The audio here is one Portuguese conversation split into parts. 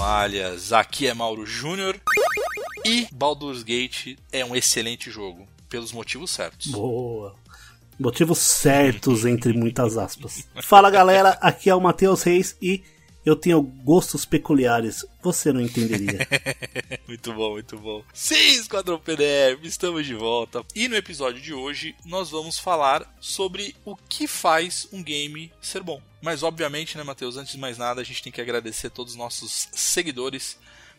Toalhas, aqui é Mauro Júnior e Baldur's Gate é um excelente jogo, pelos motivos certos. Boa. Motivos certos, entre muitas aspas. Fala galera, aqui é o Matheus Reis e eu tenho gostos peculiares. Você não entenderia. muito bom, muito bom. Sim, Esquadrão PDR, estamos de volta. E no episódio de hoje nós vamos falar sobre o que faz um game ser bom. Mas obviamente, né, Matheus, antes de mais nada, a gente tem que agradecer todos os nossos seguidores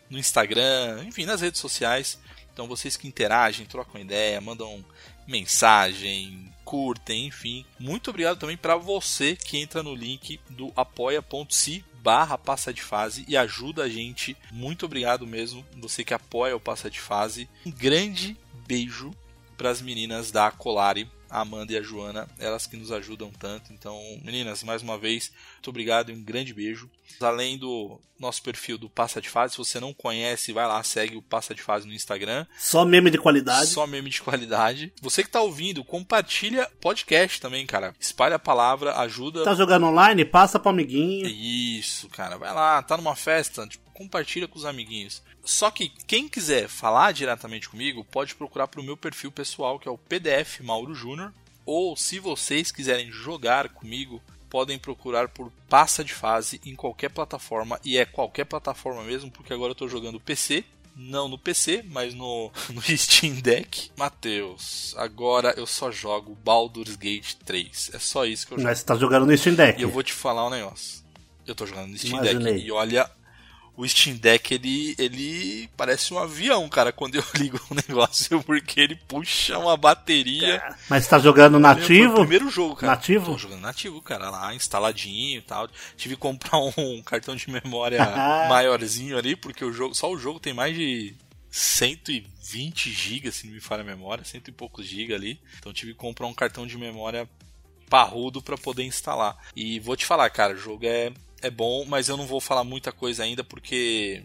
no Instagram, enfim, nas redes sociais. Então vocês que interagem, trocam ideia, mandam mensagem, curtem, enfim. Muito obrigado também para você que entra no link do apoia.se barra passa de fase e ajuda a gente. Muito obrigado mesmo, você que apoia o passa de fase. Um grande beijo para as meninas da Colari, a Amanda e a Joana, elas que nos ajudam tanto. Então, meninas, mais uma vez, muito obrigado e um grande beijo. Além do nosso perfil do Passa de Fase, se você não conhece, vai lá, segue o Passa de Fase no Instagram. Só meme de qualidade. Só meme de qualidade. Você que tá ouvindo, compartilha podcast também, cara. Espalha a palavra, ajuda. Tá jogando online? Passa pro amiguinho. Isso, cara. Vai lá, tá numa festa, tipo, compartilha com os amiguinhos. Só que quem quiser falar diretamente comigo, pode procurar pro meu perfil pessoal, que é o PDF Mauro Júnior. Ou se vocês quiserem jogar comigo, podem procurar por Passa de Fase em qualquer plataforma. E é qualquer plataforma mesmo, porque agora eu tô jogando PC. Não no PC, mas no, no Steam Deck. Matheus, agora eu só jogo Baldur's Gate 3. É só isso que eu jogo. Mas você tá jogando no Steam Deck. E eu vou te falar um negócio. Eu tô jogando no Steam Imaginei. Deck. E olha, o Steam Deck ele, ele parece um avião, cara, quando eu ligo o negócio, porque ele puxa uma bateria. Mas você tá jogando nativo? primeiro jogo, cara. Nativo? Tô jogando nativo, cara, lá instaladinho e tal. Tive que comprar um cartão de memória maiorzinho ali, porque o jogo, só o jogo tem mais de 120 GB, se não me falha a memória, cento e poucos GB ali. Então tive que comprar um cartão de memória parrudo para poder instalar. E vou te falar, cara, o jogo é, é bom, mas eu não vou falar muita coisa ainda porque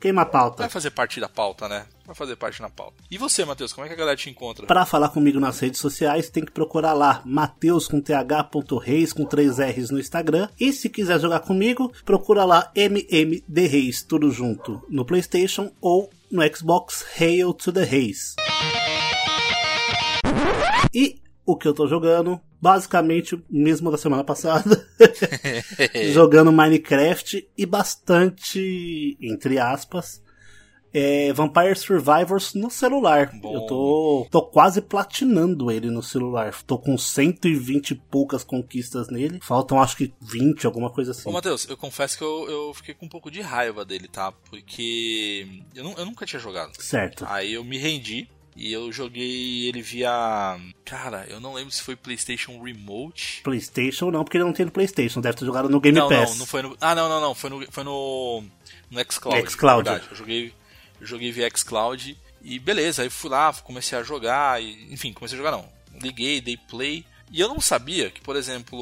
Queima a pauta. vai fazer parte da pauta, né? Vai fazer parte na pauta. E você, Matheus, como é que a galera te encontra? Pra falar comigo nas redes sociais, tem que procurar lá Mateus com th.reis com 3 R's no Instagram. E se quiser jogar comigo, procura lá MMD Reis, tudo junto, no PlayStation ou no Xbox Hail to the Reis. E o que eu tô jogando, basicamente o mesmo da semana passada, jogando Minecraft e bastante, entre aspas, é Vampire Survivors no celular. Bom. Eu tô, tô quase platinando ele no celular. Tô com 120 e poucas conquistas nele. Faltam acho que 20, alguma coisa assim. Ô, Matheus, eu confesso que eu, eu fiquei com um pouco de raiva dele, tá? Porque eu, eu nunca tinha jogado. Certo. Aí eu me rendi e eu joguei ele via. Cara, eu não lembro se foi PlayStation Remote. PlayStation não, porque ele não tem no PlayStation. Deve ter jogado no Game não, Pass. não, não foi no. Ah, não, não, não. Foi no, foi no, no xCloud. xCloud. Eu joguei, eu joguei via xCloud e beleza. Aí fui lá, comecei a jogar. E, enfim, comecei a jogar não. Liguei, dei play. E eu não sabia que, por exemplo,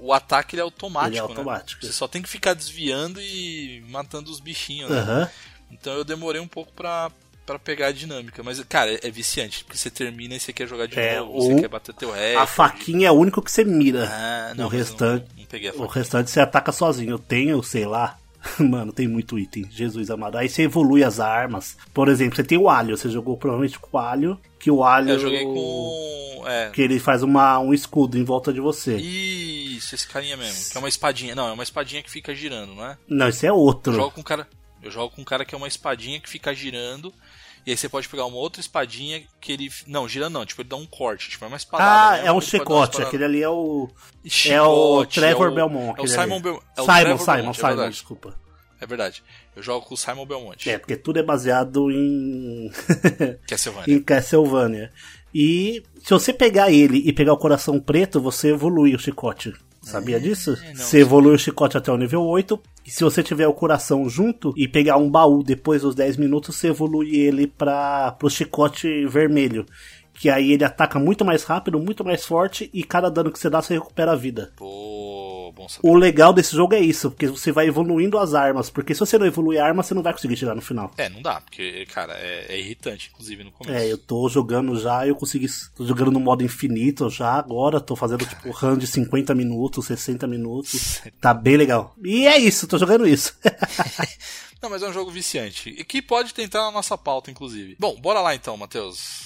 o ataque ele é automático. Ele é né? automático. Você só tem que ficar desviando e matando os bichinhos, né? Aham. Então eu demorei um pouco pra, pra pegar a dinâmica. Mas, cara, é, é viciante. Porque você termina e você quer jogar de É, novo, você o- quer bater teu recorde. A faquinha é o único que você mira. Ah, não, mas restante. Não, a O restante você ataca sozinho. Eu tenho, sei lá. Mano, tem muito item. Jesus amado. Aí você evolui as armas. Por exemplo, você tem o alho. Você jogou provavelmente com o alho. Que o alho. Eu joguei com. É. Que ele faz uma, um escudo em volta de você. Isso, esse carinha mesmo. Que é uma espadinha. Não, é uma espadinha que fica girando, não é? Não, esse é outro. Eu jogo com um cara. Eu jogo com um cara que é uma espadinha que fica girando. E aí você pode pegar uma outra espadinha que ele. Não, girando não, tipo, ele dá um corte, tipo, é uma espadada. Ah, mesmo, é um chicote. Aquele ali é o. é Chicote, o Trevor é o- Belmont. É o Simon. Belmont. É Simon, Trevor Simon, Belmont, é Simon, verdade. desculpa. É verdade. Eu jogo com o Simon Belmont. É, porque tudo é baseado em. Castlevania. em Castlevania. E se você pegar ele e pegar o coração preto, você evolui o chicote. Sabia disso? não, você evolui o chicote até o nível 8. Se você tiver o coração junto e pegar um baú depois dos 10 minutos, você evolui ele para pro chicote vermelho. Que aí ele ataca muito mais rápido, muito mais forte, e cada dano que você dá, você recupera a vida. Pô, bom saber. O legal desse jogo é isso, porque você vai evoluindo as armas. Porque se você não evoluir a arma, você não vai conseguir chegar no final. É, não dá, porque, cara, é, é irritante, inclusive, no começo. É, eu tô jogando já, eu consegui. Tô jogando no modo infinito já agora, tô fazendo tipo run de 50 minutos, 60 minutos. Tá bem legal. E é isso, tô jogando isso. Não, mas é um jogo viciante. E que pode tentar na nossa pauta, inclusive. Bom, bora lá então, Matheus.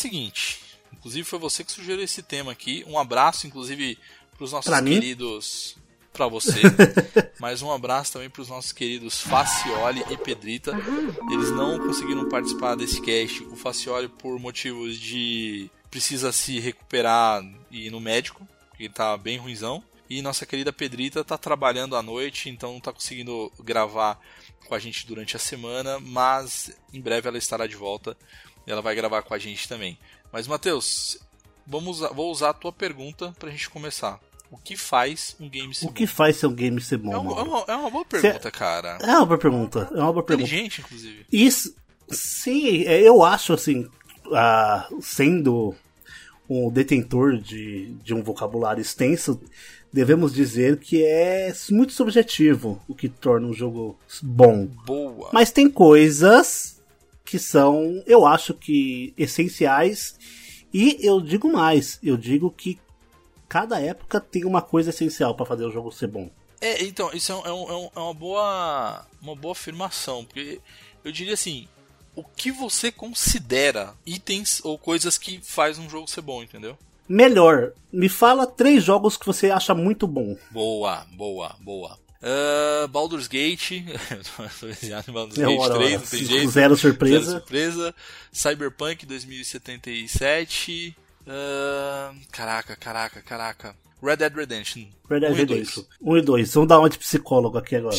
Seguinte. Inclusive foi você que sugeriu esse tema aqui. Um abraço, inclusive, pros nossos Pra queridos. Pra você. Mas um abraço também pros nossos queridos Facioli e Pedrita. Eles não conseguiram participar desse cast. O Facioli por motivos de. precisa se recuperar e ir no médico. Porque ele tá bem ruimzão. E nossa querida Pedrita tá trabalhando à noite, então não tá conseguindo gravar com a gente durante a semana, mas em breve ela estará de volta e ela vai gravar com a gente também. Mas Matheus, vamos vou usar a tua pergunta pra gente começar. O que faz um game ser o que faz seu game ser bom? bom? É uma, é, uma, é uma boa pergunta, cara. É uma boa pergunta. É uma boa pergunta. Inteligente, inclusive. Isso, sim, é, eu acho assim, ah, sendo um detentor de, de um vocabulário extenso, devemos dizer que é muito subjetivo o que torna um jogo bom. Boa. Mas tem coisas que são, eu acho que essenciais. E eu digo mais, eu digo que cada época tem uma coisa essencial pra fazer o jogo ser bom. É, então, isso é, é um- é um- é uma boa uma boa afirmação, porque eu diria assim, o que você considera itens ou coisas que faz um jogo ser bom, entendeu? Melhor, me fala três jogos que você acha muito bom. Boa, boa, boa. Ah, Baldur's Gate, Baldur's É, Gate ora, 3, ora. não tem Zero jeito. surpresa. Zero surpresa. Cyberpunk 2077. ah, caraca, caraca, caraca. Red Dead Redemption. Red Dead um. Redemption. Um e dois. Vamos dar uma de psicólogo aqui agora.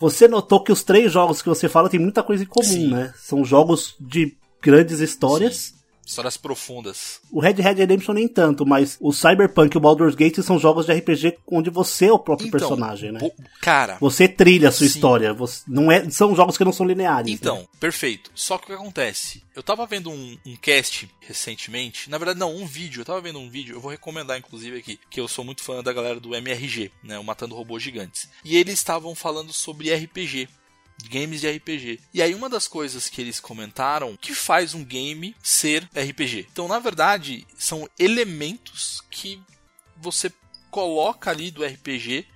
Você notou que os três jogos que você fala tem muita coisa em comum, Sim. né? São jogos de grandes histórias. Histórias profundas. O Red Dead Redemption nem tanto, mas o Cyberpunk e o Baldur's Gate são jogos de RPG onde você é o próprio Então, personagem, né? Cara, Você trilha a sua Sim. história. Você, não é, são jogos que não são lineares. Então, né? perfeito. Só que o que acontece? Eu tava vendo um, um cast recentemente, na verdade não, um vídeo, eu tava vendo um vídeo, eu vou recomendar inclusive aqui, que eu sou muito fã da galera do MRG, né, o Matando Robôs Gigantes. E eles estavam falando sobre RPG, games de RPG. E aí uma das coisas que eles comentaram que faz um game ser RPG. Então, na verdade, são elementos que você coloca ali do RPG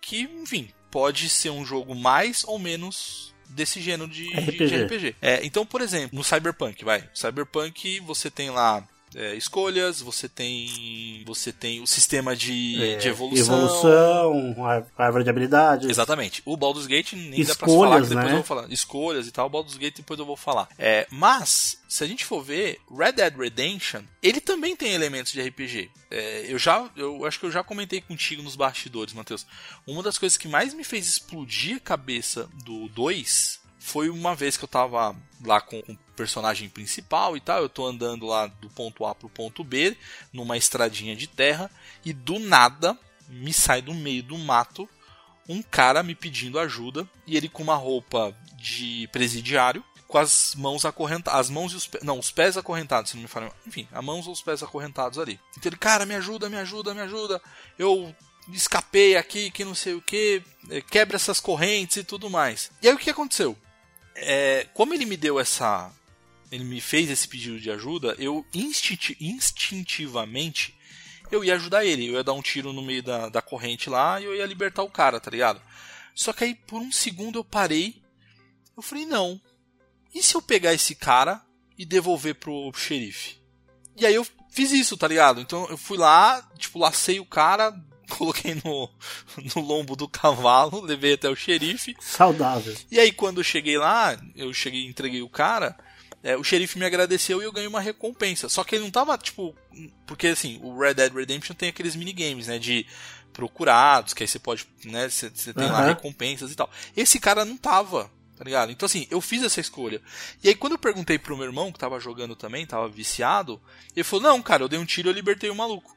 que, enfim, pode ser um jogo mais ou menos desse gênero de RPG. de RPG. É, então, por exemplo, no Cyberpunk, vai. Cyberpunk você tem lá é, escolhas, você tem você tem o sistema de, É, de evolução. Evolução, árvore de habilidades. Exatamente. O Baldur's Gate nem dá pra falar, Escolhas, que depois né? eu vou falar. Escolhas e tal, o Baldur's Gate depois eu vou falar. É, mas, se a gente for ver, Red Dead Redemption, ele também tem elementos de RPG. É, eu já, eu acho que eu já comentei contigo nos bastidores, Matheus. Uma das coisas que mais me fez explodir a cabeça do 2 foi uma vez que eu tava lá com, o personagem principal e tal, eu tô andando lá do ponto A pro ponto B, numa estradinha de terra, e do nada me sai do meio do mato um cara me pedindo ajuda, e ele com uma roupa de presidiário, com as mãos acorrentadas, as mãos e os pés, não, os pés acorrentados, se não me falem, enfim, as mãos ou os pés acorrentados ali. Então ele, cara, me ajuda, me ajuda, me ajuda. Eu escapei aqui, que não sei o que, quebra essas correntes e tudo mais. E aí o que aconteceu? É, como ele me deu essa. Ele me fez esse pedido de ajuda, eu instinti instintivamente eu ia ajudar ele. Eu ia dar um tiro no meio da, da corrente lá e eu ia libertar o cara, tá ligado? Só que aí por um segundo eu parei. Eu falei, não. E se eu pegar esse cara e devolver pro xerife? E aí eu fiz isso, tá ligado? Então eu fui lá, tipo, lacei o cara, coloquei no, no lombo do cavalo, levei até o xerife. Saudável. E aí quando eu cheguei lá, eu cheguei entreguei o cara, é, o xerife me agradeceu e eu ganhei uma recompensa. Só que ele não tava, tipo. Porque assim, o Red Dead Redemption tem aqueles minigames, né? De procurados, que aí você pode, né? Você, você tem lá Aham. recompensas e tal. Esse cara não tava, tá ligado? Então assim, eu fiz essa escolha. E aí quando eu perguntei pro meu irmão, que tava jogando também, tava viciado, ele falou: Não, cara, eu dei um tiro e eu libertei o maluco.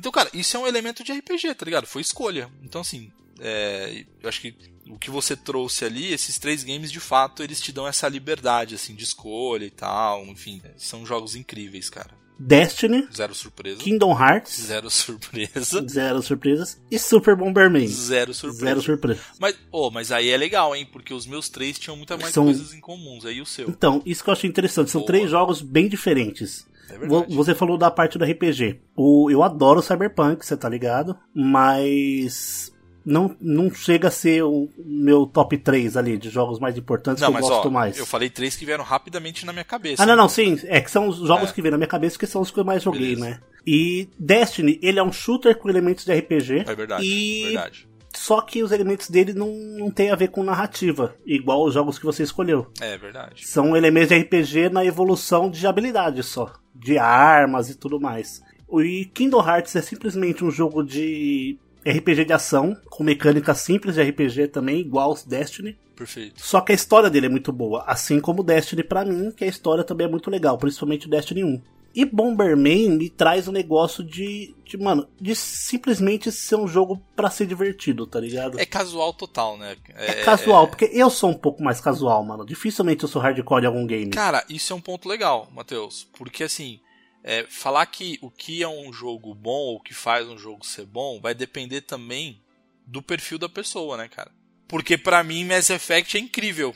Então, cara, isso é um elemento de RPG, tá ligado? Foi escolha. Então, assim, é, eu acho que o que você trouxe ali, esses três games, de fato, eles te dão essa liberdade, assim, de escolha e tal. Enfim, são jogos incríveis, cara. Destiny, Zero surpresa. Kingdom Hearts, Zero surpresa. zero surpresas, e Super Bomberman, Zero surpresa. zero surpresa. Mas, oh, mas aí é legal, hein? Porque os meus três tinham muita mais São- coisas em comuns. Aí o seu. Então, isso que eu achei interessante, são Boa. três jogos bem diferentes. É verdade. Você falou da parte do RPG. O, eu adoro Cyberpunk, você tá ligado? Mas não, não chega a ser o meu top 3 ali de jogos mais importantes Não, que eu mas gosto ó, mais. eu falei três que vieram rapidamente na minha cabeça. Ah, não, não, sim. É que são os jogos É. que vêm na minha cabeça que são os que eu mais joguei, Beleza. né? E Destiny, ele é um shooter com elementos de RPG. É verdade, E verdade. Só que os elementos dele não, não tem a ver com narrativa, igual os jogos que você escolheu. É verdade. São elementos de RPG na evolução de habilidades só, de armas e tudo mais. E Kingdom Hearts é simplesmente um jogo de RPG de ação, com mecânicas simples de RPG também, igual aos Destiny. Perfeito. Só que a história dele é muito boa, assim como o Destiny pra mim, que a história também é muito legal, principalmente o Destiny 1. E Bomberman me traz um negócio de, de mano, de simplesmente ser um jogo pra ser divertido, tá ligado? É casual total, né? É casual, porque eu sou um pouco mais casual, mano. Dificilmente eu sou hardcore em algum game. Cara, isso é um ponto legal, Matheus. Porque assim, é, falar que o que é um jogo bom ou o que faz um jogo ser bom vai depender também do perfil da pessoa, né, cara? Porque pra mim Mass Effect é incrível.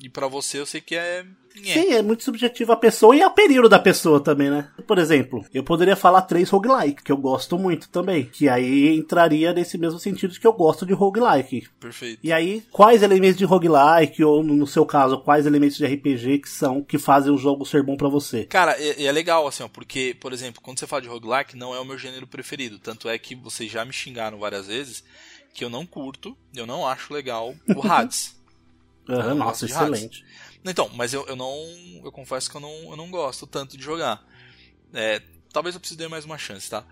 E pra você eu sei que é. Sim, é muito subjetivo a pessoa e é o período da pessoa também, né? Por exemplo, eu poderia falar três roguelike, que eu gosto muito também. Que aí entraria nesse mesmo sentido de que eu gosto de roguelike. Perfeito. E aí, quais elementos de roguelike, ou no seu caso, quais elementos de RPG que são que fazem o jogo ser bom pra você? Cara, é, é legal assim, ó, porque, por exemplo, quando você fala de roguelike, não é o meu gênero preferido. Tanto é que vocês já me xingaram várias vezes que eu não curto, eu não acho legal o Hades. Eu nossa, excelente. Então, mas eu, eu não. Eu confesso que eu não, eu não gosto tanto de jogar. É, talvez eu precise dar mais uma chance, tá?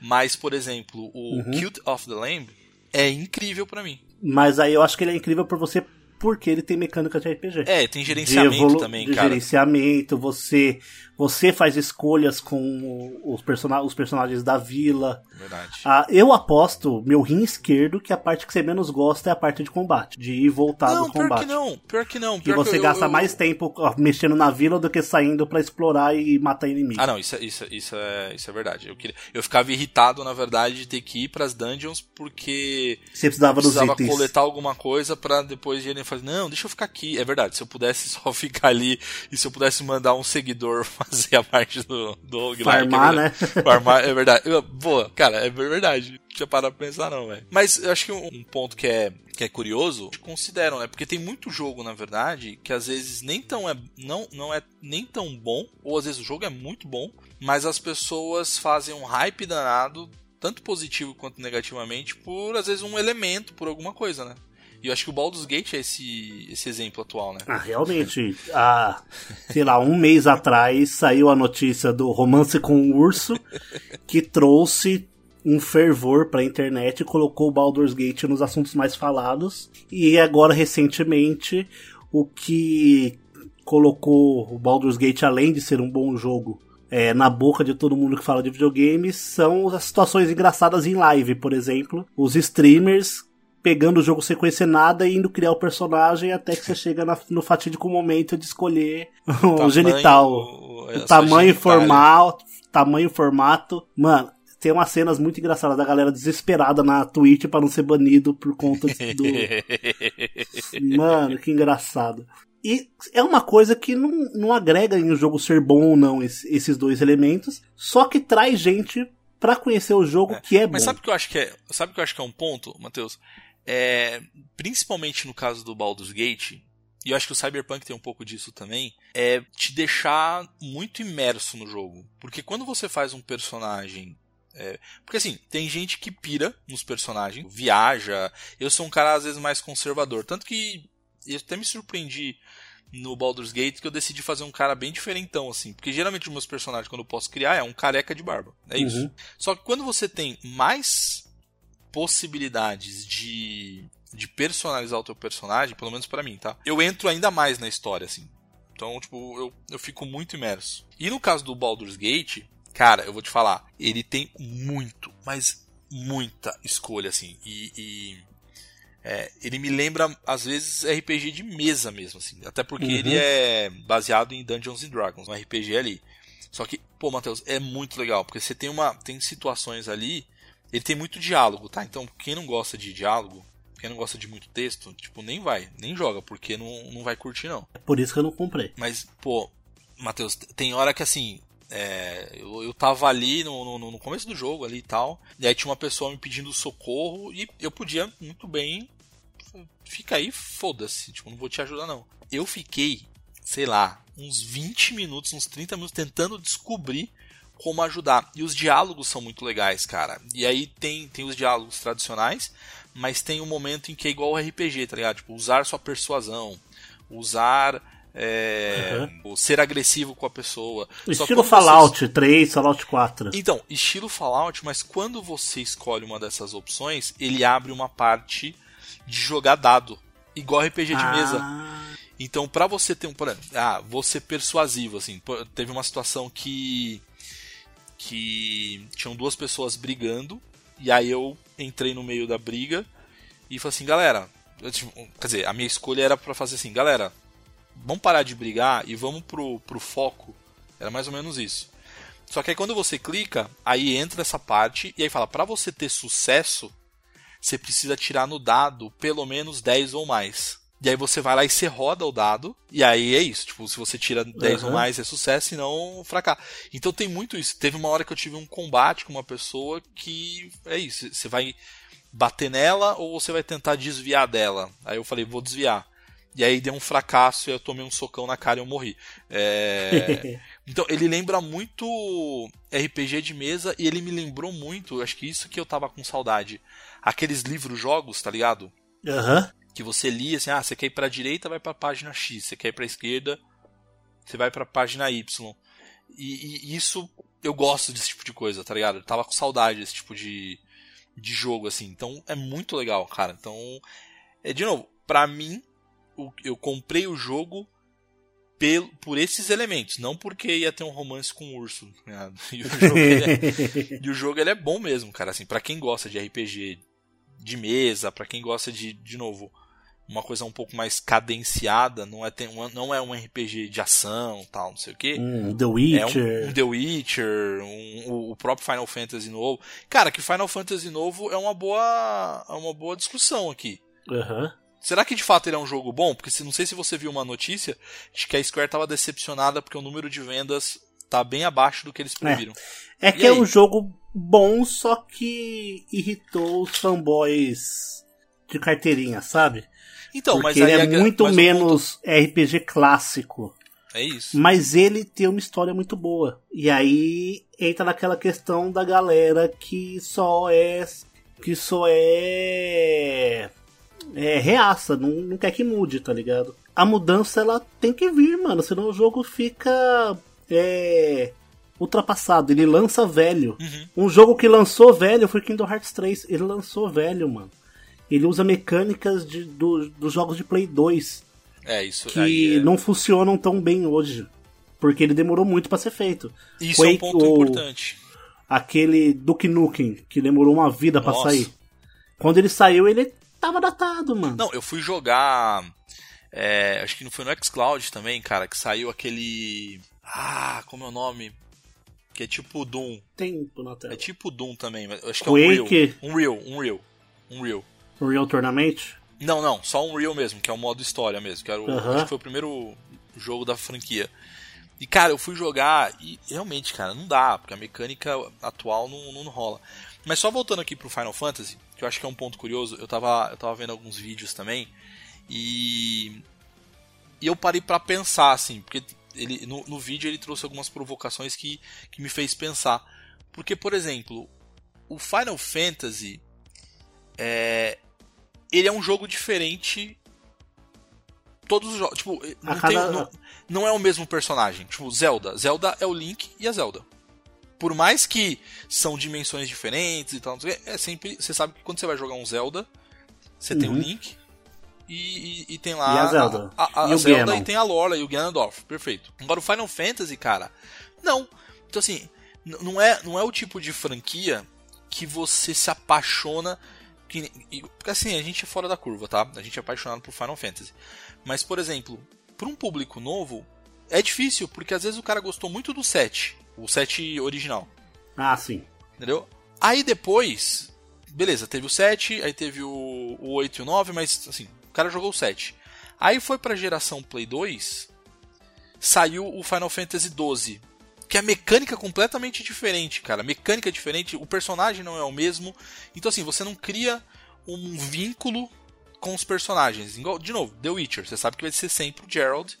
Mas, por exemplo, o Uhum. Cute of the Lamb é incrível pra mim. Mas aí eu acho que ele é incrível por você porque ele tem mecânica de RPG. É, tem gerenciamento evolu- também, de cara. gerenciamento, você você faz escolhas com os, persona os personagens da vila. Verdade. Ah, eu aposto, meu rim esquerdo, que a parte que você menos gosta é a parte de combate, de ir voltar não, do pior combate. que não. Pior que não. Que Pior você que eu- gasta eu- mais tempo mexendo na vila do que saindo pra explorar e matar inimigos. Ah, não, isso, é- isso, é- isso, é, isso é verdade. Eu, queria, eu ficava irritado, na verdade, de ter que ir pras dungeons porque Você precisava, precisava coletar alguma coisa pra depois ele fazer, não, deixa eu ficar aqui. É verdade, se eu pudesse só ficar ali e se eu pudesse mandar um seguidor fazer a parte do, do roguelike, Farmar, é né? verdade. Farmar, é verdade. Eu- Boa, cara, é verdade. Não tinha parado pra pensar não, velho. Mas eu acho que um, um ponto que é, que é curioso, consideram, né? Porque tem muito jogo, na verdade, que às vezes nem tão é, não, não é nem tão bom, ou às vezes o jogo é muito bom, mas as pessoas fazem um hype danado, tanto positivo quanto negativamente, por às vezes um elemento, por alguma coisa, né? E eu acho que o Baldur's Gate é esse, esse exemplo atual, né? Ah, realmente, há, sei lá, um mês atrás saiu a notícia do romance com o urso que trouxe um fervor pra internet e colocou o Baldur's Gate nos assuntos mais falados. E agora, recentemente, o que colocou o Baldur's Gate, além de ser um bom jogo, é, na boca de todo mundo que fala de videogames, são as situações engraçadas em live, por exemplo. Os streamers pegando o jogo sem conhecer nada e indo criar o personagem até que você chega na- no fatídico momento de escolher o Tamanho, genital. o- tamanho, formato, tamanho, formato. Mano, tem umas cenas muito engraçadas da galera desesperada na Twitch pra não ser banido por conta do. Mano, que engraçado. E é uma coisa que não, não agrega em o jogo ser bom ou não, esse- esses dois elementos, só que traz gente pra conhecer o jogo que é bom. Mas sabe o que eu acho que é, sabe o que eu acho que é um ponto, Matheus? É, principalmente no caso do Baldur's Gate, e eu acho que o Cyberpunk tem um pouco disso também, é te deixar muito imerso no jogo. Porque quando você faz um personagem. é, porque assim, tem gente que pira nos personagens, viaja. Eu sou um cara às vezes mais conservador. Tanto que eu até me surpreendi no Baldur's Gate que eu decidi fazer um cara bem diferentão, assim. Porque geralmente os meus personagens, quando eu posso criar, é um careca de barba. É isso. Uhum. Só que quando você tem mais possibilidades de, de personalizar o teu personagem, pelo menos pra mim, tá? Eu entro ainda mais na história, assim. Então, tipo, eu, eu fico muito imerso. E no caso do Baldur's Gate, cara, eu vou te falar, ele tem muito, mas muita escolha, assim. E. e, é, ele me lembra, às vezes, RPG de mesa mesmo, assim. Até porque Uhum. ele é baseado em Dungeons and Dragons, um RPG ali. Só que, pô, Matheus, é muito legal, porque você tem uma. Tem situações ali. Ele tem muito diálogo, tá? Então, quem não gosta de diálogo, quem não gosta de muito texto, tipo, nem vai, nem joga, porque não, não vai curtir, não. É por isso que eu não comprei. Mas, pô, Matheus, tem hora que assim. é, eu, eu tava ali no, no, no começo do jogo ali e tal. E aí tinha uma pessoa me pedindo socorro. E eu podia muito bem. Fica aí, foda-se. Tipo, não vou te ajudar, não. Eu fiquei, sei lá, uns 20 minutos, uns 30 minutos tentando descobrir como ajudar. E os diálogos são muito legais, cara. E aí tem, tem os diálogos tradicionais, mas tem um momento em que é igual ao RPG, tá ligado? Tipo, usar sua persuasão, usar. é, o ser agressivo com a pessoa. Estilo Fallout 3, Fallout 4. então, estilo Fallout, mas quando você escolhe uma dessas opções, ele abre uma parte de jogar dado, igual RPG de mesa. Ah, Então, pra você ter um, por exemplo, ah, vou ser persuasivo, assim, teve uma situação que que tinham duas pessoas brigando e aí eu entrei no meio da briga e falei assim, galera, eu, tipo, quer dizer, a minha escolha era pra fazer assim, galera, vamos parar de brigar e vamos pro, pro foco. Era mais ou menos isso. Só que aí quando você clica, aí entra essa parte e aí fala, pra você ter sucesso, você precisa tirar no dado pelo menos 10 ou mais. E aí você vai lá e você roda o dado, e aí é isso. Tipo, se você tira 10 ou Uhum. mais é sucesso, senão fracasso. Então tem muito isso. Teve uma hora que eu tive um combate com uma pessoa que é isso. Você vai bater nela ou você vai tentar desviar dela. Aí eu falei, vou desviar. E aí deu um fracasso e eu tomei um socão na cara e eu morri. É... Então, ele lembra muito RPG de mesa e ele me lembrou muito, acho que isso que eu tava com saudade. Aqueles livros-jogos, tá ligado? Aham. Que você lia assim, ah, você quer ir pra direita, vai pra página X, você quer ir pra esquerda, você vai pra página Y. E, e isso, eu gosto desse tipo de coisa, tá ligado? Eu tava com saudade desse tipo de, de jogo, assim. Então, é muito legal, cara. Então, é, de novo, pra mim, o- eu comprei o jogo pelo, por esses elementos, não porque ia ter um romance com um urso. ligado? E o jogo, ele é, e o jogo ele é bom mesmo, cara. Assim, para quem gosta de RPG de mesa, pra quem gosta de, de novo, uma coisa um pouco mais cadenciada, não é, tem, um- não é um RPG de ação, tal, não sei o quê. Hum, The É Witcher. um, um The Witcher, um- o- próprio Final Fantasy novo. Cara, que Final Fantasy novo é uma boa, é uma boa discussão aqui. Aham. Será que de fato ele é um jogo bom? Porque se, não sei se você viu uma notícia de que a Square estava decepcionada porque o número de vendas tá bem abaixo do que eles previram. É que E é aí? um jogo bom, só que irritou os fanboys de carteirinha, sabe? Então, mas Porque ele é muito menos RPG clássico. ponto- É isso. Mas ele tem uma história muito boa. E aí entra naquela questão da galera que só é. que só é. é reaça, não, não quer que mude, tá ligado? A mudança ela tem que vir, mano, senão o jogo fica. é. Ultrapassado, ele lança velho. Uhum. Um jogo que lançou velho foi Kingdom Hearts 3. Ele lançou velho, mano. Ele usa mecânicas de, do- dos jogos de Play 2. É, isso que é- não funcionam tão bem hoje. Porque ele demorou muito pra ser feito. Isso é um Quake, ponto importante. Aquele Duke Nukem, que demorou uma vida pra Nossa. sair. Quando ele saiu, ele tava datado, mano. Não, eu fui jogar. é, acho que não foi no Xcloud também, cara, que saiu aquele. Ah, como é o nome? Que é tipo Doom. Tempo na tela. É tipo Doom também, mas acho que é um Quake. Real. Um Real, um Real. Um Real. Real Tournament? Não, não, só um Real mesmo, que é o modo história mesmo, que era o, Aham. acho que foi o primeiro jogo da franquia. E cara, eu fui jogar e realmente, cara, não dá, porque a mecânica atual não, não rola. Mas só voltando aqui pro Final Fantasy, que eu acho que é um ponto curioso, eu tava, eu tava vendo alguns vídeos também e e eu parei pra pensar assim, porque ele no, no vídeo ele trouxe algumas provocações que, que me fez pensar. Porque, por exemplo, o Final Fantasy é, ele é um jogo diferente. Todos os jogos. Tipo, não, A tem- cada- não- não é o mesmo personagem. Tipo, Zelda. Zelda é o Link e a Zelda. Por mais que são dimensões diferentes e tal, é sempre. Você sabe que quando você vai jogar um Zelda, você tem o Uhum. Link e, e- e tem lá E a Zelda. a, a- E a o Zelda Ganon. e tem a Lola e o Ganondorf. Perfeito. Agora o Final Fantasy, cara, não. Então assim, não é, não é o tipo de franquia que você se apaixona. Que, e- porque assim, a gente é fora da curva, tá? A gente é apaixonado por Final Fantasy. Mas, por exemplo, para um público novo, é difícil, porque às vezes o cara gostou muito do 7, o 7 original, Ah, sim. entendeu? Aí depois, beleza, teve o 7, aí teve o, o 8 e o 9, mas assim, o cara jogou o 7. Aí foi pra geração Play 2, saiu o Final Fantasy 12, que é a mecânica completamente diferente, cara. Mecânica é diferente, o personagem não é o mesmo. Então assim, você não cria um vínculo com os personagens. De novo, The Witcher, você sabe que vai ser sempre o Geralt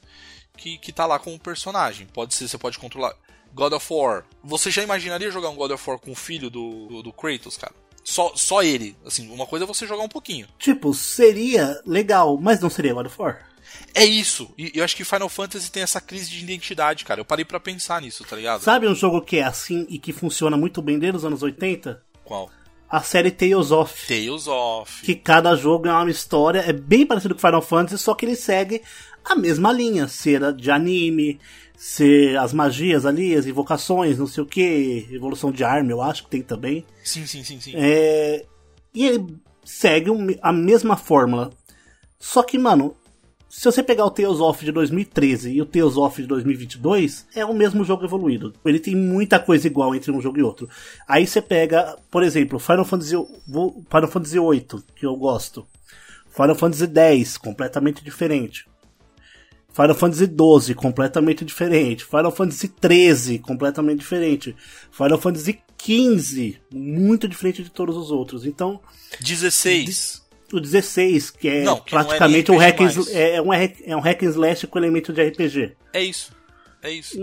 que, que tá lá com o personagem. Pode ser, você pode controlar God of War. Você já imaginaria jogar um God of War com o filho do, do, do Kratos, cara? Só, só ele. Assim, uma coisa é você jogar um pouquinho. Tipo, seria legal, mas não seria God of War. É isso. E eu acho que Final Fantasy tem essa crise de identidade, cara. Eu parei pra pensar nisso, tá ligado? Sabe um jogo que é assim e que funciona muito bem desde os anos 80? Qual? A série Tales of. Tales of. Que cada jogo é uma história, é bem parecido com Final Fantasy, só que ele segue a mesma linha, ser de anime, ser as magias ali, as invocações, não sei o que, evolução de arma, eu acho que tem também. Sim, sim, sim, sim. É, e ele segue um- a mesma fórmula. Só que, mano, se você pegar o Tales of de 2013 e o Tales of de 2022, é o mesmo jogo evoluído. Ele tem muita coisa igual entre um jogo e outro. Aí você pega, por exemplo, Final Fantasy, Final Fantasy VIII, que eu gosto. Final Fantasy X, completamente diferente. Final Fantasy XII, completamente diferente. Final Fantasy XIII, completamente diferente. Final Fantasy XV, muito diferente de todos os outros. Então, 16. o 16, que é Não, que é praticamente nem um, hack é, é um é um hack and slash com elemento de RPG. É isso. É isso.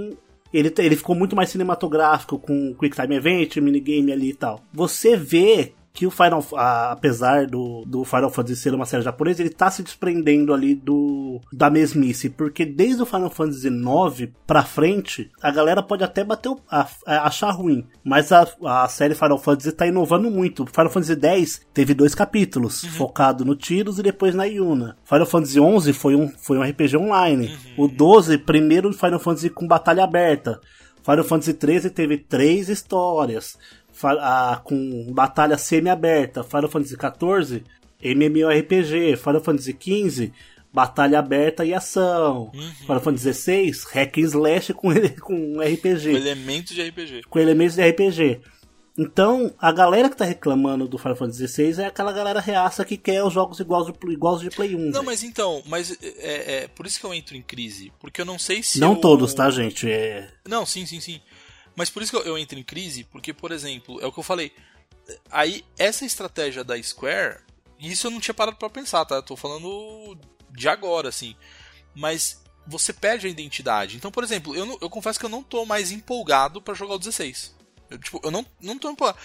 Ele, ele ficou muito mais cinematográfico, com Quick Time Event, minigame ali e tal. Você vê que o Final a- apesar do, do Final Fantasy ser uma série japonesa, ele tá se desprendendo ali do da mesmice, porque desde o Final Fantasy IX pra frente, a galera pode até bater o, a- a- achar ruim, mas a, a série Final Fantasy tá inovando muito. Final Fantasy X teve dois capítulos, focado no Tiros e depois na Yuna. Final Fantasy XI foi um, foi um RPG online. O 12, primeiro Final Fantasy com batalha aberta. Final Fantasy XIII teve três histórias ah, com batalha semi-aberta. Final Fantasy XIV, MMORPG. Final Fantasy XV, batalha aberta e ação. Final Fantasy XVI, hack and slash com, com RPG Com elementos de RPG. com elementos de RPG. Então, a galera que tá reclamando do Final Fantasy XVI é aquela galera reaça que quer os jogos iguais iguais de Play 1. Não, velho. mas então, mas é, é por isso que eu entro em crise. Porque eu não sei se. Não eu- todos, tá, gente? É... Não, sim, sim, sim. Mas por isso que eu, eu entro em crise, porque, por exemplo, é o que eu falei. Aí, essa estratégia da Square, isso eu não tinha parado pra pensar, tá? Eu tô falando de agora, assim. Mas você perde a identidade. Então, por exemplo, eu, não- eu confesso que eu não tô mais empolgado pra jogar o 16. Eu, tipo, eu não, não tô empolgado.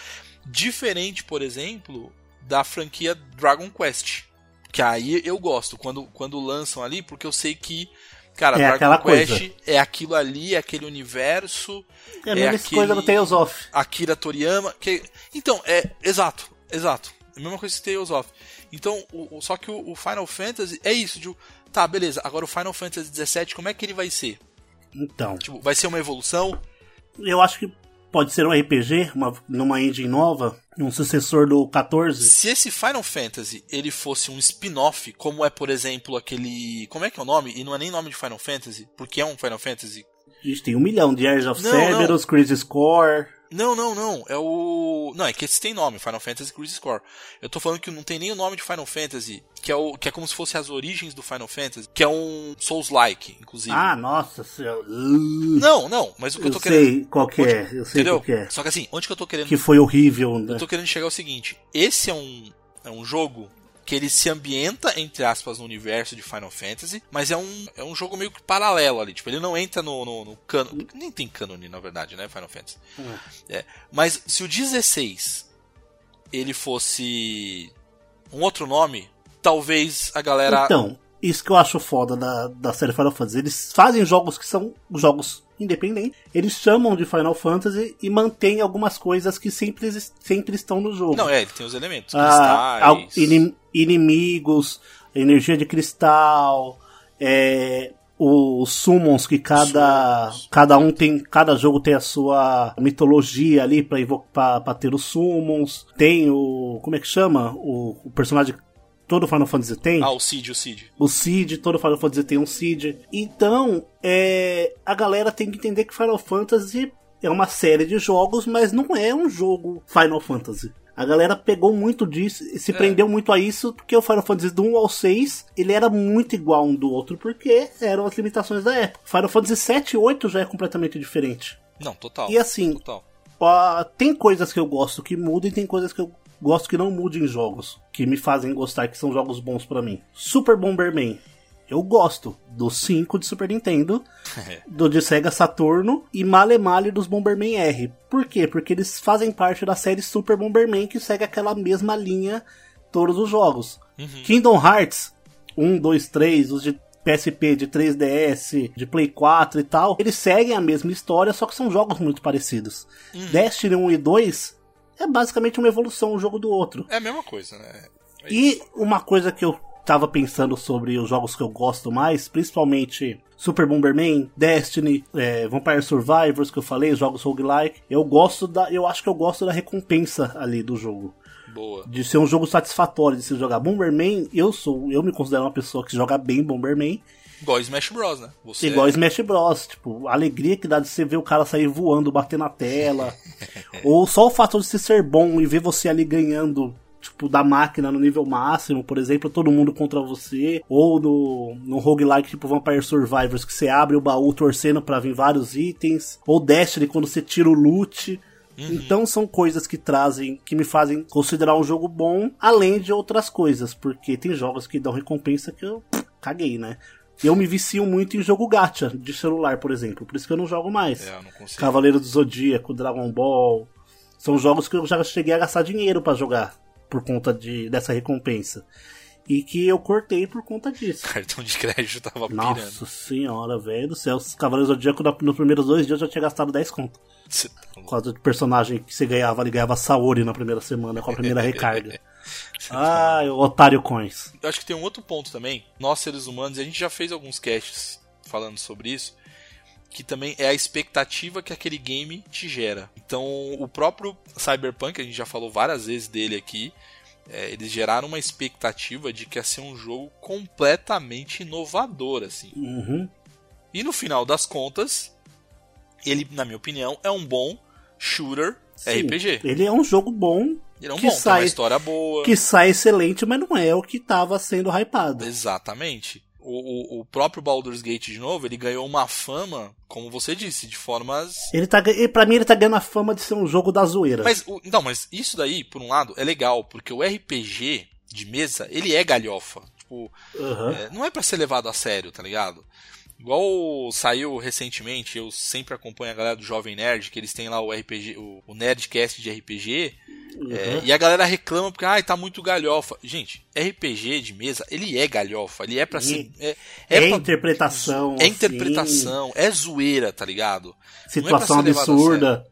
Diferente, por exemplo, da franquia Dragon Quest. Que aí eu gosto, quando, quando lançam ali, porque eu sei que, cara, É Dragon aquela Quest coisa. é aquilo ali, é aquele universo, É a mesma aquele- coisa do Tales of. Akira Toriyama. Que... Então, é. Exato, exato. A mesma coisa que Tales of. Então, o, o- só que o, o Final Fantasy é isso, de, tá, beleza, agora o Final Fantasy XVII, como é que ele vai ser? Então, Tipo, vai ser uma evolução? eu acho que pode ser um RPG, uma, numa engine nova, um sucessor do 14. Se esse Final Fantasy ele fosse um spin-off, como é, por exemplo, aquele. Como é que é o nome? E não é nem nome de Final Fantasy, porque é um Final Fantasy. A gente tem um milhão de Heirs of Não, Cerberus, Crisis Core. Não, não, não. É o. Não, é que esse tem nome, Final Fantasy Crisis Core. Eu tô falando que não tem nem o nome de Final Fantasy, que é, o... que é como se fosse as origens do Final Fantasy, que é um Souls-like, inclusive. Ah, nossa senhora. Não, não, mas o que eu, eu tô querendo. sei qual que é, eu sei Entendeu? qual que é. Só que assim, onde que eu tô querendo. Que foi horrível, né? Eu tô querendo chegar ao seguinte: esse é um, é um jogo que ele se ambienta, entre aspas, no universo de Final Fantasy, mas é um, é um jogo meio que paralelo ali. Tipo, ele não entra no, no, no cano. Nem tem cânone, na verdade, né? Final Fantasy. Hum. É. Mas se o 16 ele fosse um outro nome, talvez a galera. Então, isso que eu acho foda da, da série Final Fantasy. Eles fazem jogos que são jogos independentes. Eles chamam de Final Fantasy e mantêm algumas coisas que sempre, sempre estão no jogo. Não, é, ele tem os elementos. Ah, inim- inimigos, energia de cristal, é, os summons que cada, Summons. cada um tem, cada jogo tem a sua mitologia ali pra, evo- pra, pra ter os summons. Tem o, como é que chama? O, o personagem todo Final Fantasy tem. Ah, o Cid, o Cid. O Cid, todo Final Fantasy tem um Cid. Então, é, a galera tem que entender que Final Fantasy é uma série de jogos, mas não é um jogo Final Fantasy. A galera pegou muito disso e se É. prendeu muito a isso, porque o Final Fantasy do 1 ao 6, ele era muito igual um do outro, porque eram as limitações da época. Final Fantasy 7 e 8 já é completamente diferente. Não, total. E assim, Total. Ó, tem coisas que eu gosto que mudam e tem coisas que eu gosto que não mudem em jogos, que me fazem gostar, que são jogos bons pra mim. Super Bomberman. Eu gosto do 5 de Super Nintendo, do de Sega Saturno e male male dos Bomberman R. Por quê? Porque eles fazem parte da série Super Bomberman que segue aquela mesma linha todos os jogos. Kingdom Hearts 1, 2, 3, os de PSP, de 3DS, de Play 4 e tal, eles seguem a mesma história, só que são jogos muito parecidos. Destiny 1 e 2 é basicamente uma evolução um jogo do outro. É a mesma coisa, né? É E uma coisa que eu tava pensando sobre os jogos que eu gosto mais, principalmente Super Bomberman, Destiny, é, Vampire Survivors, que eu falei, os jogos roguelike, eu gosto da. Eu acho que eu gosto da recompensa ali do jogo. Boa. De ser um jogo satisfatório de se jogar. Bomberman, eu sou. Eu me considero uma pessoa que joga bem Bomberman. Igual Smash Bros, né? Você Igual Smash Bros. Tipo, a alegria que dá de você ver o cara sair voando, bater na tela. ou só o fato de você ser bom e ver você ali ganhando, tipo, da máquina no nível máximo, por exemplo, todo mundo contra você. Ou no, no roguelike tipo Vampire Survivors, que você abre o baú torcendo pra vir vários itens. Ou Destiny, quando você tira o loot. Então são coisas que trazem, que me fazem considerar um jogo bom, além de outras coisas, porque tem jogos que dão recompensa que eu pff, caguei, né? Eu me vicio muito em jogo gacha de celular, por exemplo, por isso que eu não jogo mais. É, eu não consigo. Cavaleiro do Zodíaco, Dragon Ball, são jogos que eu já cheguei a gastar dinheiro pra jogar por conta de, dessa recompensa. E que eu cortei por conta disso. Cartão de crédito tava pirando. Nossa senhora, velho do céu. Os Cavaleiros do Zodíaco nos primeiros dois dias eu já tinha gastado 10 conto. Tá Por causa do personagem que você ganhava, ele ganhava Saori na primeira semana com a primeira recarga. ah, o Otário Coins. Eu acho que tem um outro ponto também. Nós, seres humanos, e a gente já fez alguns casts falando sobre isso, que também é a expectativa que aquele game te gera. Então, o próprio Cyberpunk, a gente já falou várias vezes dele aqui, é, eles geraram uma expectativa de que ia ser um jogo completamente inovador, assim. Uhum. E no final das contas, ele, na minha opinião, é um bom shooter Sim, RPG. Ele é um jogo bom, é um que bom, sai- uma história boa. que sai excelente, mas não é o que tava sendo hypado. Exatamente. O, o, o próprio Baldur's Gate, de novo, ele ganhou uma fama, como você disse, de formas. Ele tá, e pra mim ele tá ganhando a fama de ser um jogo da zoeira. Mas, o- não, mas isso daí, por um lado, é legal, porque o RPG de mesa, ele é galhofa. Tipo, Aham. é, não é pra ser levado a sério, tá ligado? Igual saiu recentemente, eu sempre acompanho a galera do Jovem Nerd, que eles têm lá o RPG, o, Nerdcast de RPG, é, Uhum. e a galera reclama porque, ai, tá muito galhofa. Gente, RPG de mesa, ele é galhofa, ele é pra ser. É, É, pra- interpretação. é assim, interpretação, é zoeira, tá ligado? situação é a absurda.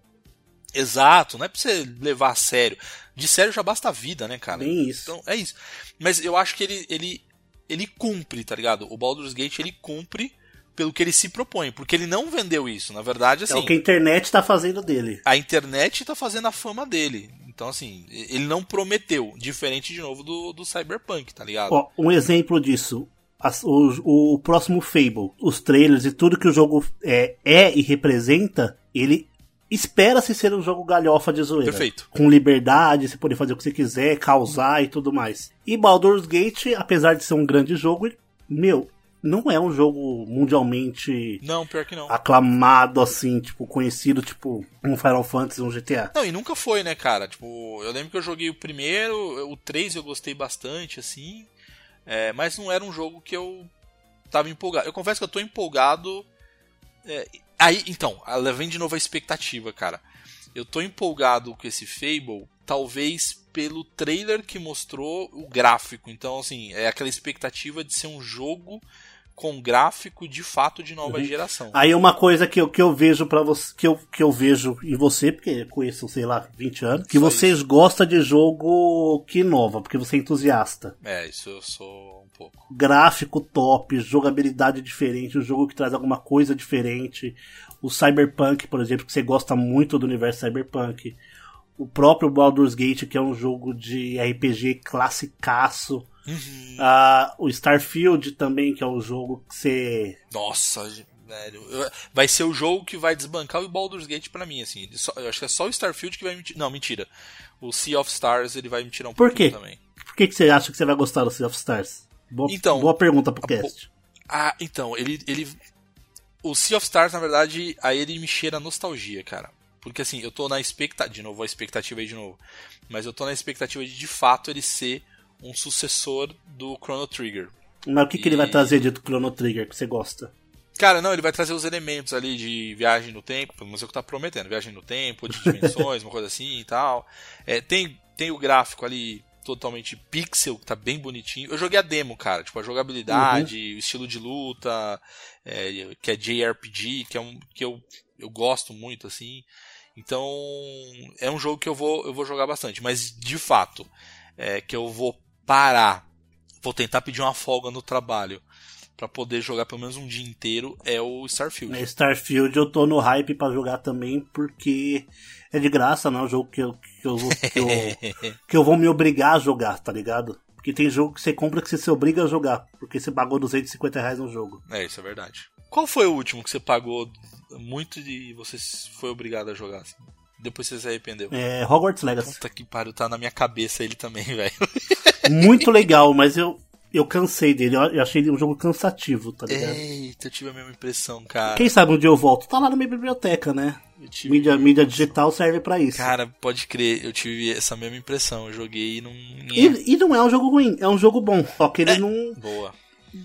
Exato, não é pra você levar a sério. De sério já basta a vida, né, cara? Bem isso. Então, é isso. Mas eu acho que ele, ele, ele cumpre, tá ligado? O Baldur's Gate, ele cumpre pelo que ele se propõe, porque ele não vendeu isso. Na verdade, assim, É o que a internet tá fazendo dele. a internet tá fazendo a fama dele. Então, assim, ele não prometeu, diferente de novo do, do Cyberpunk, tá ligado? Ó, um exemplo disso. as- o, o próximo Fable, os trailers e tudo que o jogo é, é e representa, ele espera-se ser um jogo galhofa de zoeira. Perfeito. Com liberdade, você poder fazer o que você quiser, causar e tudo mais. E Baldur's Gate, apesar de ser um grande jogo, meu, não é um jogo mundialmente Não, pior que não. aclamado assim, tipo, conhecido, tipo, um Final Fantasy, um GTA. Não, e nunca foi, né, cara? Tipo, eu lembro que eu joguei o primeiro, o 3 eu gostei bastante, assim. é, mas não era um jogo que eu tava empolgado. Eu confesso que eu tô empolgado. é, aí, então, ela vem de novo a expectativa, cara. Eu tô empolgado com esse Fable, talvez pelo trailer que mostrou o gráfico. Então, assim, é aquela expectativa de ser um jogo com gráfico de fato de nova geração. Aí uma coisa que eu, que eu vejo para você, que eu, que eu vejo em você, porque eu conheço, sei lá, 20 anos, que Só vocês gostam de jogo que inova, porque você é entusiasta. É, isso eu sou um pouco. Gráfico top, jogabilidade diferente, um jogo que traz alguma coisa diferente. O Cyberpunk, por exemplo, que você gosta muito do universo Cyberpunk. O próprio Baldur's Gate, que é um jogo de RPG classicaço. Uhum. Ah, o Starfield também, que é um jogo que você Nossa, velho. Vai ser o jogo que vai desbancar o Baldur's Gate pra mim, assim. Só- eu acho que é só o Starfield que vai me tirar. Não, mentira. O Sea of Stars ele vai me tirar um Por pouquinho quê? também. Por que, que você acha que você vai gostar do Sea of Stars? Boa, Então, boa pergunta pro cast. Ah, então, ele. ele o Sea of Stars, na verdade, aí ele me cheira a nostalgia, cara. Porque assim, eu tô na expectativa. De novo, a expectativa aí de novo. Mas eu tô na expectativa de de fato ele ser um sucessor do Chrono Trigger. Mas o que, que ele vai E- trazer de Chrono Trigger que você gosta? Cara, não, ele vai trazer os elementos ali de viagem no tempo, pelo menos é o que tá prometendo, viagem no tempo, de dimensões, uma coisa assim e tal. É, tem, tem o gráfico ali totalmente pixel, que tá bem bonitinho. Eu joguei a demo, cara, tipo, a jogabilidade, o estilo de luta, é, que é JRPG, que é um que eu, eu gosto muito, assim. Então, é um jogo que eu vou, eu vou jogar bastante, mas de fato, é, que eu vou parar, vou tentar pedir uma folga no trabalho pra poder jogar pelo menos um dia inteiro é o Starfield. É, Starfield eu tô no hype pra jogar também, porque é de graça, não é um jogo que eu, que, eu, vou- que, eu, que eu vou me obrigar a jogar, tá ligado? Porque tem jogo que você compra que você se obriga a jogar, porque você pagou 250 reais no jogo. É, isso é verdade. Qual foi o último que você pagou muito e você foi obrigado a jogar? assim? Depois você se arrependeu. É Hogwarts Legacy. Puta que pariu, tá na minha cabeça ele também, velho. Muito legal, mas eu, eu cansei dele. Eu achei ele um jogo cansativo, tá ligado? Eita, eu tive a mesma impressão, cara. Quem sabe um dia eu volto? Tá lá na minha biblioteca, né? Mídia, mídia digital serve pra isso. Cara, pode crer, eu tive essa mesma impressão. Eu joguei e não. E, e não é um jogo ruim, é um jogo bom. Só que ele não, Boa.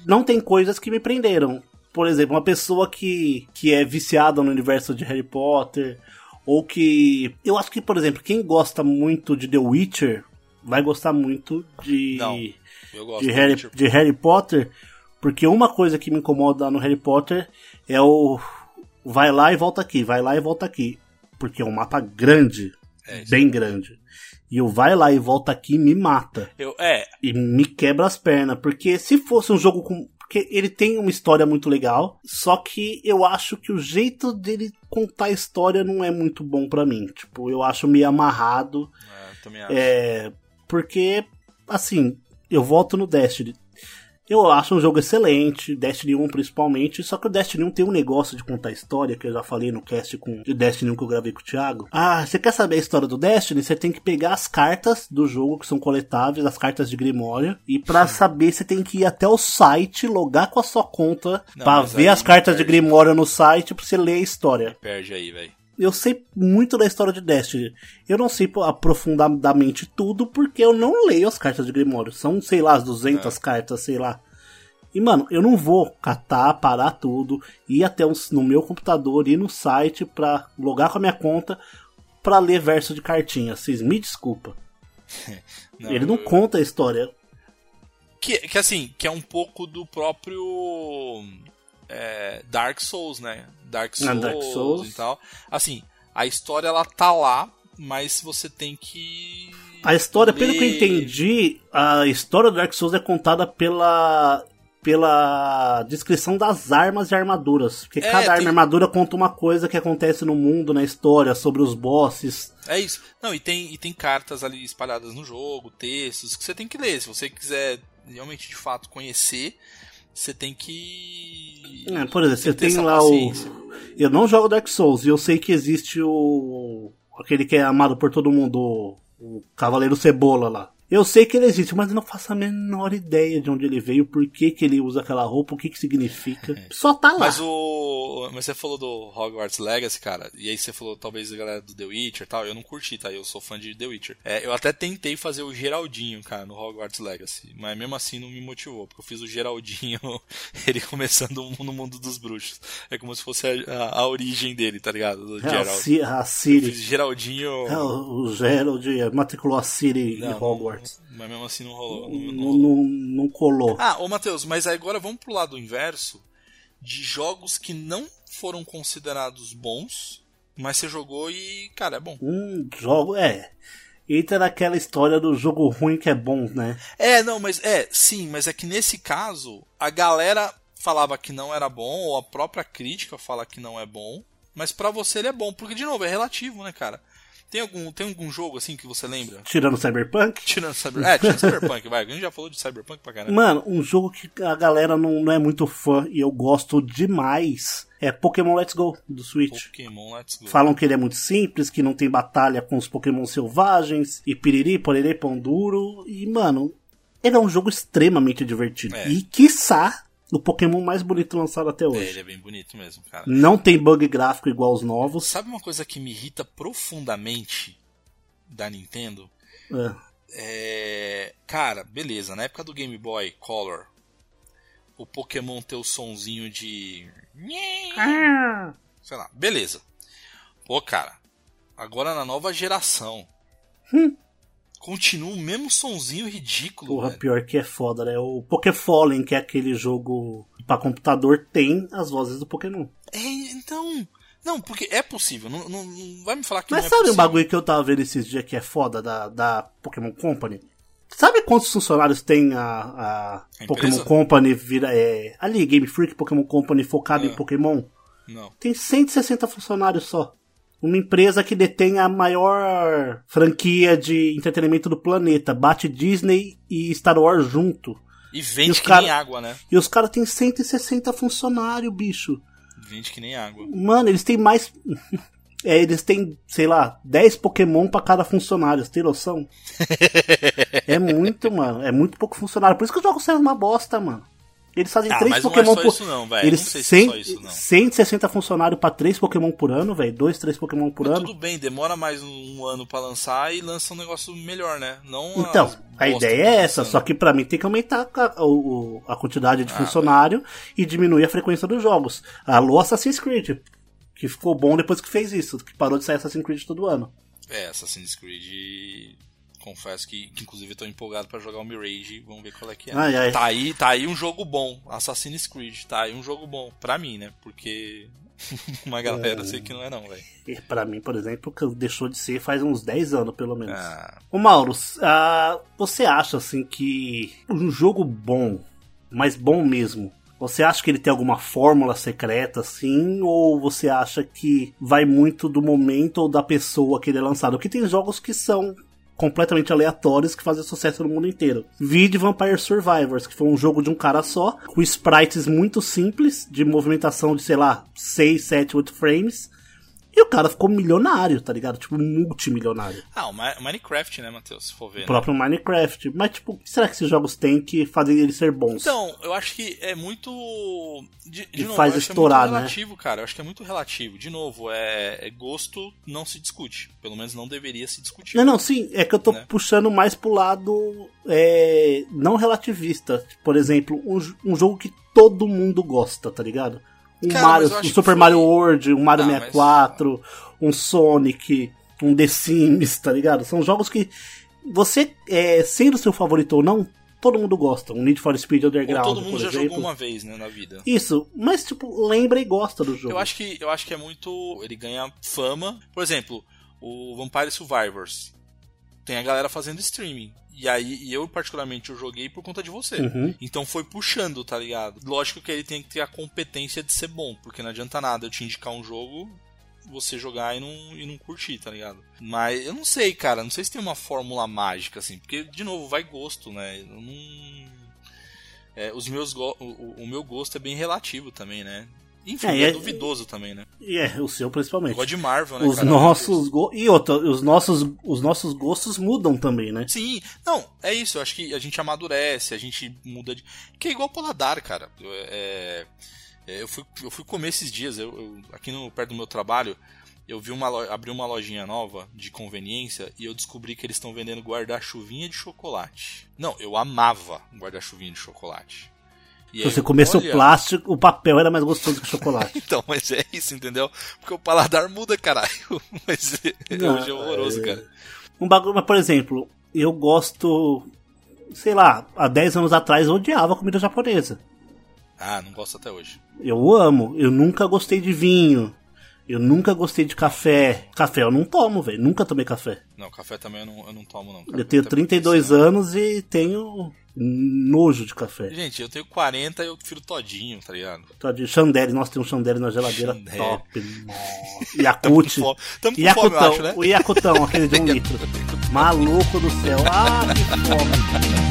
não tem coisas que me prenderam. Por exemplo, uma pessoa que, que é viciada no universo de Harry Potter, ou que. Eu acho que, por exemplo, quem gosta muito de The Witcher vai gostar muito de, Não, Eu gosto de, Harry, de Harry Potter, porque uma coisa que me incomoda no Harry Potter é o. Vai lá e volta aqui, vai lá e volta aqui. Porque é um mapa grande, É, bem grande. E o vai lá e volta aqui me mata Eu, é, e me quebra as pernas, porque se fosse um jogo com. Porque ele tem uma história muito legal, só que eu acho que o jeito dele contar a história não é muito bom pra mim. Tipo, eu acho meio amarrado. é, também acho. É. Porque, assim, eu volto no Destiny. Eu acho um jogo excelente, Destiny 1 principalmente, só que o Destiny 1 tem um negócio de contar história, que eu já falei no cast com o Destiny 1 que eu gravei com o Thiago. Ah, você quer saber a história do Destiny? Você tem que pegar as cartas do jogo, que são coletáveis, as cartas de Grimória, e pra saber você tem que ir até o site, logar com a sua conta, mas ver as cartas de perde. Grimória no site, pra você ler a história Perde aí, velho. Eu sei muito da história de Destiny. Eu não sei aprofundadamente tudo porque eu não leio as cartas de Grimório. São, sei lá, as 200 cartas, sei lá. E, mano, eu não vou catar, parar tudo, ir até um- no meu computador, ir no site pra logar com a minha conta pra ler verso de cartinha. Vocês me desculpa. Ele não eu- conta a história. Que, que assim, que é um pouco do próprio é, Dark Souls, né? Dark Ah, Souls, Dark Souls. e tal. Assim, A história ela tá lá, mas você tem que. A história, pelo que eu ler. entendi, a história do Dark Souls é contada pela pela descrição das armas e armaduras. Porque É, cada arma tem- e armadura conta uma coisa que acontece no mundo, na história, sobre os bosses. É isso. Não, e tem, e tem cartas ali espalhadas no jogo, textos, que você tem que ler. Se você quiser realmente de fato conhecer, você tem que. É, por exemplo, você tem essa lá o. Eu não jogo Dark Souls e eu sei que existe o. aquele que é amado por todo mundo, o, o Cavaleiro Cebola lá. Eu sei que ele existe, mas eu não faço a menor ideia de onde ele veio, por que, que ele usa aquela roupa, o que, que significa. Só tá lá. Mas o. Mas você falou do Hogwarts Legacy, cara, e aí você falou talvez a galera do The Witcher e tal. Eu não curti, tá? Eu sou fã de The Witcher. É, eu até tentei fazer o Geraldinho, cara, no Hogwarts Legacy. Mas mesmo assim não me motivou, porque eu fiz o Geraldinho, ele começando no mundo dos bruxos. É como se fosse a, a- a origem dele, tá ligado? Do É, a, a Eu Ciri. fiz Geraldinho. É, o Gerald matriculou a Ciri Não, em Hogwarts. Mas mesmo assim não rolou. Não, Não, não não, colou. Ah, ô Matheus, mas agora vamos pro lado inverso de jogos que não foram considerados bons, mas você jogou e, cara, é bom. Um jogo, é. Entra naquela história do jogo ruim que é bom, né? É, não, mas é, sim, mas é que nesse caso a galera falava que não era bom, ou a própria crítica fala que não é bom, mas pra você ele é bom, porque de novo é relativo, né, cara? Tem algum, tem algum jogo assim que você lembra? Tirando Cyberpunk. Tirando Cyber... É, tirando Cyberpunk, vai. A gente já falou de Cyberpunk pra caramba. Mano, um jogo que a galera não, não é muito fã e eu gosto demais é Pokémon Let's Go do Switch. Pokémon Let's Go. Falam que ele é muito simples, que não tem batalha com os Pokémon selvagens, e piriri, porerê, pão duro. E, mano, ele é um jogo extremamente divertido. É. E, quiçá, o Pokémon mais bonito lançado até É, hoje. ele é bem bonito mesmo, cara. Não tem bug gráfico igual os novos. Sabe uma coisa que me irrita profundamente da Nintendo? É. É. Cara, beleza, na época do Game Boy Color, o Pokémon ter o sonzinho de. Sei lá, beleza. Pô, cara, agora na nova geração. Continua o mesmo sonzinho ridículo. Porra, velho. pior que é foda, né? O Pokéfallen, que é aquele jogo pra computador, tem as vozes do Pokémon. É, então. Não, porque é possível. Não, não- não vai me falar que Mas não é sabe um possível. bagulho que eu tava vendo esses dias que é foda da, da Pokémon Company? Sabe quantos funcionários tem a, a, A Pokémon? Company vira. É, ali, Game Freak Pokémon Company focado Ah. em Pokémon? Não. Tem 160 funcionários só. Uma empresa que detém a maior franquia de entretenimento do planeta. Bate Disney e Star Wars junto. E E vende os que cara- nem água, né? E os caras têm 160 funcionários, bicho. Vende que nem água. Mano, eles têm mais. É, eles têm, sei lá, 10 Pokémon pra cada funcionário, você tem noção? é muito, mano. É muito pouco funcionário. Por isso que os jogos saem uma bosta, mano. Eles fazem Ah, 3 mas não é Pokémon só por. isso não. Eles Não sei se cem- é só isso, não. 160 funcionários pra 3 Pokémon por ano, velho. 2, 3 Pokémon por Mas ano. tudo bem, demora mais um ano pra lançar e lança um negócio melhor, né? Não Então, a ideia é tá essa, só que pra mim tem que aumentar a, o- a quantidade de Ah, funcionário e diminuir a frequência dos jogos. Alô, Assassin's Creed, que ficou bom depois que fez isso, que parou de sair Assassin's Creed todo ano. É, Assassin's Creed. Confesso que, que inclusive eu tô empolgado pra jogar o Mirage, vamos ver qual é que é. Ai, ai. Tá aí, tá aí um jogo bom, Assassin's Creed, tá aí um jogo bom pra mim, né? Porque uma galera eu sei que não é não, velho. E pra mim, por exemplo, que deixou de ser faz uns 10 anos, pelo menos. Ah, Ô Mauro, ah, você acha assim que um jogo bom, mas bom mesmo, você acha que ele tem alguma fórmula secreta assim, ou você acha que vai muito do momento ou da pessoa que ele é lançado? Porque tem jogos que são completamente aleatórios que fazem sucesso no mundo inteiro. Vide Vampire Survivors, que foi um jogo de um cara só, com sprites muito simples, de movimentação de, sei lá, 6, 7, 8 frames. E o cara ficou milionário, tá ligado? Tipo, multimilionário. ah o Mi- Minecraft, né, Matheus? Se for ver. O né? próprio Minecraft. Mas, tipo, o que será que esses jogos têm que fazem eles ser bons? Então, eu acho que é muito. De, de novo, faz estourar, é né? muito relativo, cara. Eu acho que é muito relativo. De novo, é, é gosto não se discute. Pelo menos não deveria se discutir. Não, não, sim. É que eu tô Né? puxando mais pro lado é, não relativista. Por exemplo, um, um jogo que todo mundo gosta, tá ligado? Um, Cara, Mario, mas um Super foi- Mario World, um Mario Ah, mas- 64, um Sonic, um The Sims, tá ligado? São jogos que você, é, sendo seu favorito ou não, todo mundo gosta. Um Need for Speed Ou Underground, todo mundo já exemplo. jogou uma vez, né, na vida. Isso, mas tipo, lembra e gosta do jogo. Eu acho que eu acho que é muito. Ele ganha fama. Por exemplo, o Vampire Survivors. Tem a galera fazendo streaming. E aí, e eu particularmente eu joguei por conta de você. Uhum. Então foi puxando, tá ligado? Lógico que ele tem que ter a competência de ser bom, porque não adianta nada eu te indicar um jogo, você jogar e não, e não curtir, tá ligado? Mas eu não sei, cara, não sei se tem uma fórmula mágica, assim, porque, de novo, vai gosto, né? Eu não. É, os meus o- o meu gosto é bem relativo também, né? Enfim, É, é, é- duvidoso também, né? E é, o seu principalmente. Gosto de Marvel, né? Os cara? nossos go... E outra, os nossos, os nossos gostos mudam também, né? Sim, não, é isso. Eu acho que a gente amadurece, a gente muda de. Que é igual paladar, cara. Eu, é, é, eu, fui, eu fui comer esses dias, eu, eu- aqui no, perto do meu trabalho, eu vi uma abri uma lojinha nova de conveniência e eu descobri que eles estão vendendo guarda-chuvinha de chocolate. Não, eu amava guarda-chuvinha de chocolate. E Se aí você comesse olha, o plástico, o papel era mais gostoso que o chocolate. Então, mas é isso, entendeu? Porque o paladar muda, caralho. Mas Não, hoje é horroroso, é- cara. Um bagulho, mas por exemplo, eu gosto. Sei lá, há 10 anos atrás eu odiava comida japonesa. Ah, não gosto até hoje. Eu amo. Eu nunca gostei de vinho. Eu nunca gostei de café. Café eu não tomo, velho. Nunca tomei café. Não, café também eu não, eu não tomo, não. Cara. Eu tenho Até 32 porque, anos e tenho nojo de café. Gente, eu tenho 40 e eu prefiro todinho, tá ligado? De Chandelle, nossa, tem um Chandelle na geladeira Chandelle. top. Yakut. Tamo Yakutão, acho, né? o Yakutão, aquele de um litro. Maluco do céu. Ah, que fome.